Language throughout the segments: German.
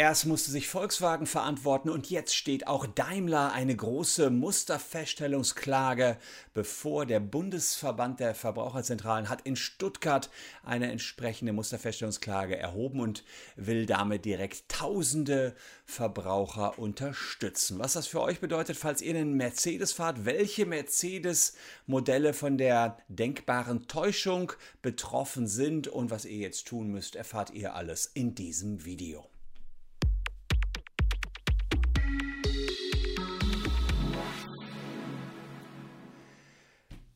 Erst musste sich Volkswagen verantworten und jetzt steht auch Daimler eine große Musterfeststellungsklage bevor. Der Bundesverband der Verbraucherzentralen hat in Stuttgart eine entsprechende Musterfeststellungsklage erhoben und will damit direkt tausende Verbraucher unterstützen. Was das für euch bedeutet, falls ihr einen Mercedes fahrt, welche Mercedes-Modelle von der denkbaren Täuschung betroffen sind und was ihr jetzt tun müsst, erfahrt ihr alles in diesem Video.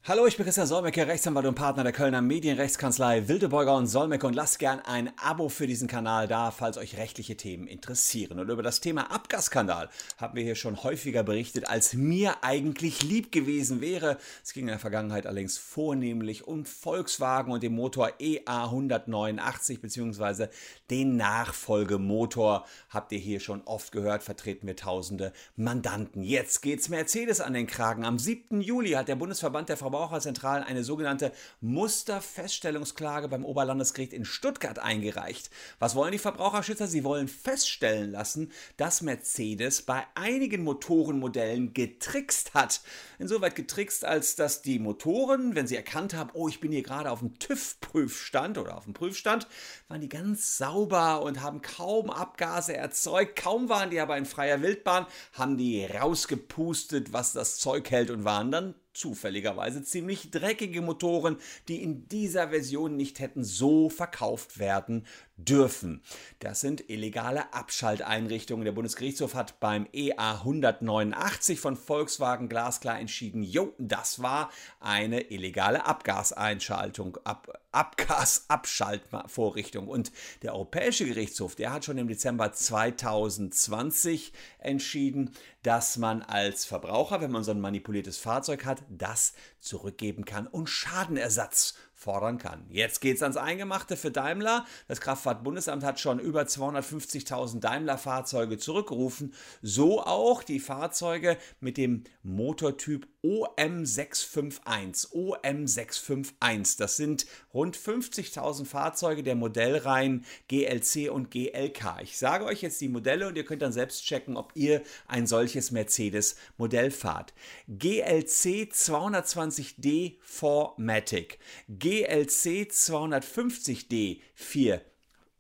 Hallo, ich bin Christian Solmecke, Rechtsanwalt und Partner der Kölner Medienrechtskanzlei Wildebeuger und Solmecke und lasst gern ein Abo für diesen Kanal da, falls euch rechtliche Themen interessieren. Und über das Thema Abgasskandal haben wir hier schon häufiger berichtet, als mir eigentlich lieb gewesen wäre. Es ging in der Vergangenheit allerdings vornehmlich um Volkswagen und den Motor EA 189 bzw. den Nachfolgemotor. Habt ihr hier schon oft gehört, vertreten wir tausende Mandanten. Jetzt geht's Mercedes an den Kragen. Am 7. Juli hat der Bundesverband der Frau Verbraucherzentralen eine sogenannte Musterfeststellungsklage beim Oberlandesgericht in Stuttgart eingereicht. Was wollen die Verbraucherschützer? Sie wollen feststellen lassen, dass Mercedes bei einigen Motorenmodellen getrickst hat. Insoweit getrickst, als dass die Motoren, wenn sie erkannt haben, oh, ich bin hier gerade auf dem TÜV-Prüfstand oder auf dem Prüfstand, waren die ganz sauber und haben kaum Abgase erzeugt. Kaum waren die aber in freier Wildbahn, haben die rausgepustet, was das Zeug hält und waren dann zufälligerweise ziemlich dreckige Motoren, die in dieser Version nicht hätten so verkauft werden dürfen. Das sind illegale Abschalteinrichtungen. Der Bundesgerichtshof hat beim EA 189 von Volkswagen glasklar entschieden, jo, das war eine illegale Abgaseinschaltung, Ab Abgasabschaltvorrichtung. Und der Europäische Gerichtshof, der hat schon im Dezember 2020 entschieden, dass man als Verbraucher, wenn man so ein manipuliertes Fahrzeug hat, das zurückgeben kann und Schadenersatz fordern kann. Jetzt geht es ans Eingemachte für Daimler. Das Kraftfahrtbundesamt hat schon über 250.000 Daimler-Fahrzeuge zurückgerufen. So auch die Fahrzeuge mit dem Motortyp OM651. OM651. Das sind rund 50.000 Fahrzeuge der Modellreihen GLC und GLK. Ich sage euch jetzt die Modelle und ihr könnt dann selbst checken, ob ihr ein solches Mercedes-Modell fahrt. GLC 220D 4Matic. GLC 250D 4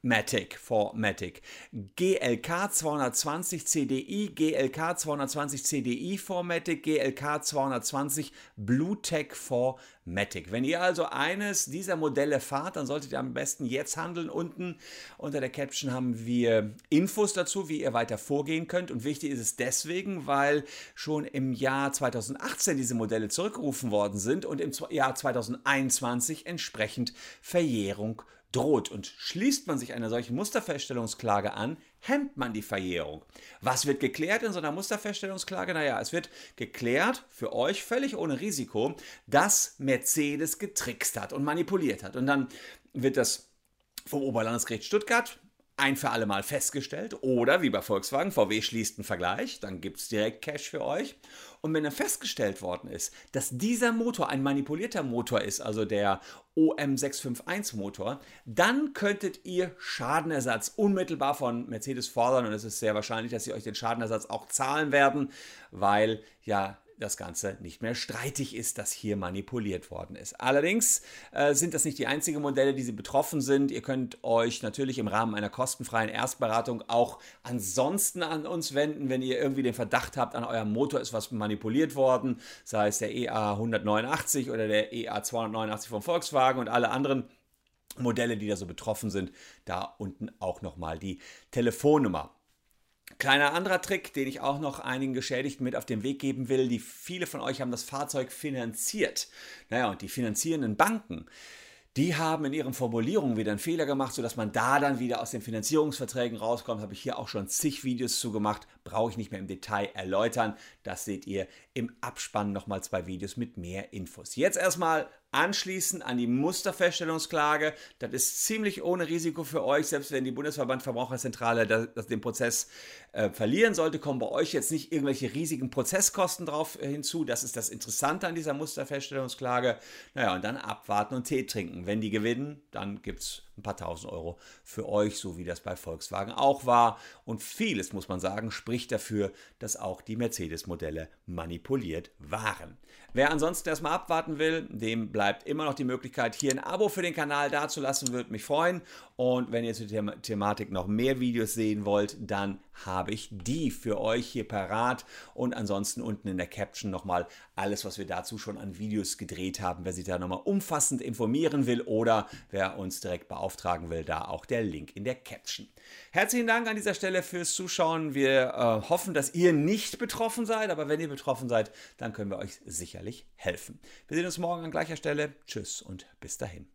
Matic for Matic. GLK 220 CDI, GLK 220 CDI for Matic, GLK 220 Bluetech for Matic. Wenn ihr also eines dieser Modelle fahrt, dann solltet ihr am besten jetzt handeln. Unten unter der Caption haben wir Infos dazu, wie ihr weiter vorgehen könnt. Und wichtig ist es deswegen, weil schon im Jahr 2018 diese Modelle zurückgerufen worden sind und im Jahr 2021 entsprechend Verjährung droht und schließt man sich einer solchen Musterfeststellungsklage an, hemmt man die Verjährung. Was wird geklärt in so einer Musterfeststellungsklage? Naja, es wird geklärt, für euch völlig ohne Risiko, dass Mercedes getrickst hat und manipuliert hat. Und dann wird das vom Oberlandesgericht Stuttgart ein für alle Mal festgestellt. Oder wie bei Volkswagen, VW schließt einen Vergleich, dann gibt es direkt Cash für euch. Und wenn dann festgestellt worden ist, dass dieser Motor ein manipulierter Motor ist, also der OM651 Motor, dann könntet ihr Schadenersatz unmittelbar von Mercedes fordern und es ist sehr wahrscheinlich, dass sie euch den Schadenersatz auch zahlen werden, weil ja das Ganze nicht mehr streitig ist, dass hier manipuliert worden ist. Allerdings äh, sind das nicht die einzigen Modelle, die sie betroffen sind. Ihr könnt euch natürlich im Rahmen einer kostenfreien Erstberatung auch ansonsten an uns wenden, wenn ihr irgendwie den Verdacht habt, an eurem Motor ist was manipuliert worden, sei es der EA 189 oder der EA 289 von Volkswagen und alle anderen Modelle, die da so betroffen sind. Da unten auch nochmal die Telefonnummer. Kleiner anderer Trick, den ich auch noch einigen Geschädigten mit auf den Weg geben will, die viele von euch haben das Fahrzeug finanziert. Naja, und die finanzierenden Banken, die haben in ihren Formulierungen wieder einen Fehler gemacht, sodass man da dann wieder aus den Finanzierungsverträgen rauskommt. Habe ich hier auch schon zig Videos zu gemacht, brauche ich nicht mehr im Detail erläutern. Das seht ihr im Abspann nochmal zwei Videos mit mehr Infos. Jetzt erstmal anschließen an die Musterfeststellungsklage. Das ist ziemlich ohne Risiko für euch, selbst wenn die Bundesverband Verbraucherzentrale das, das den Prozess äh, verlieren sollte, kommen bei euch jetzt nicht irgendwelche riesigen Prozesskosten drauf äh, hinzu. Das ist das Interessante an dieser Musterfeststellungsklage. Naja, und dann abwarten und Tee trinken. Wenn die gewinnen, dann gibt es ein paar tausend Euro für euch, so wie das bei Volkswagen auch war. Und vieles, muss man sagen, spricht dafür, dass auch die Mercedes-Modelle manipuliert waren. Wer ansonsten erstmal abwarten will, dem bleibt immer noch die Möglichkeit, hier ein Abo für den Kanal dazulassen, würde mich freuen. Und wenn ihr zur The Thematik noch mehr Videos sehen wollt, dann habe ich die für euch hier parat. Und ansonsten unten in der Caption nochmal alles, was wir dazu schon an Videos gedreht haben. Wer sich da nochmal umfassend informieren will oder wer uns direkt beauftragen will, da auch der Link in der Caption. Herzlichen Dank an dieser Stelle fürs Zuschauen. Wir äh, hoffen, dass ihr nicht betroffen seid, aber wenn ihr betroffen seid, dann können wir euch sicherlich helfen. Wir sehen uns morgen an gleicher Stelle. Tschüss und bis dahin.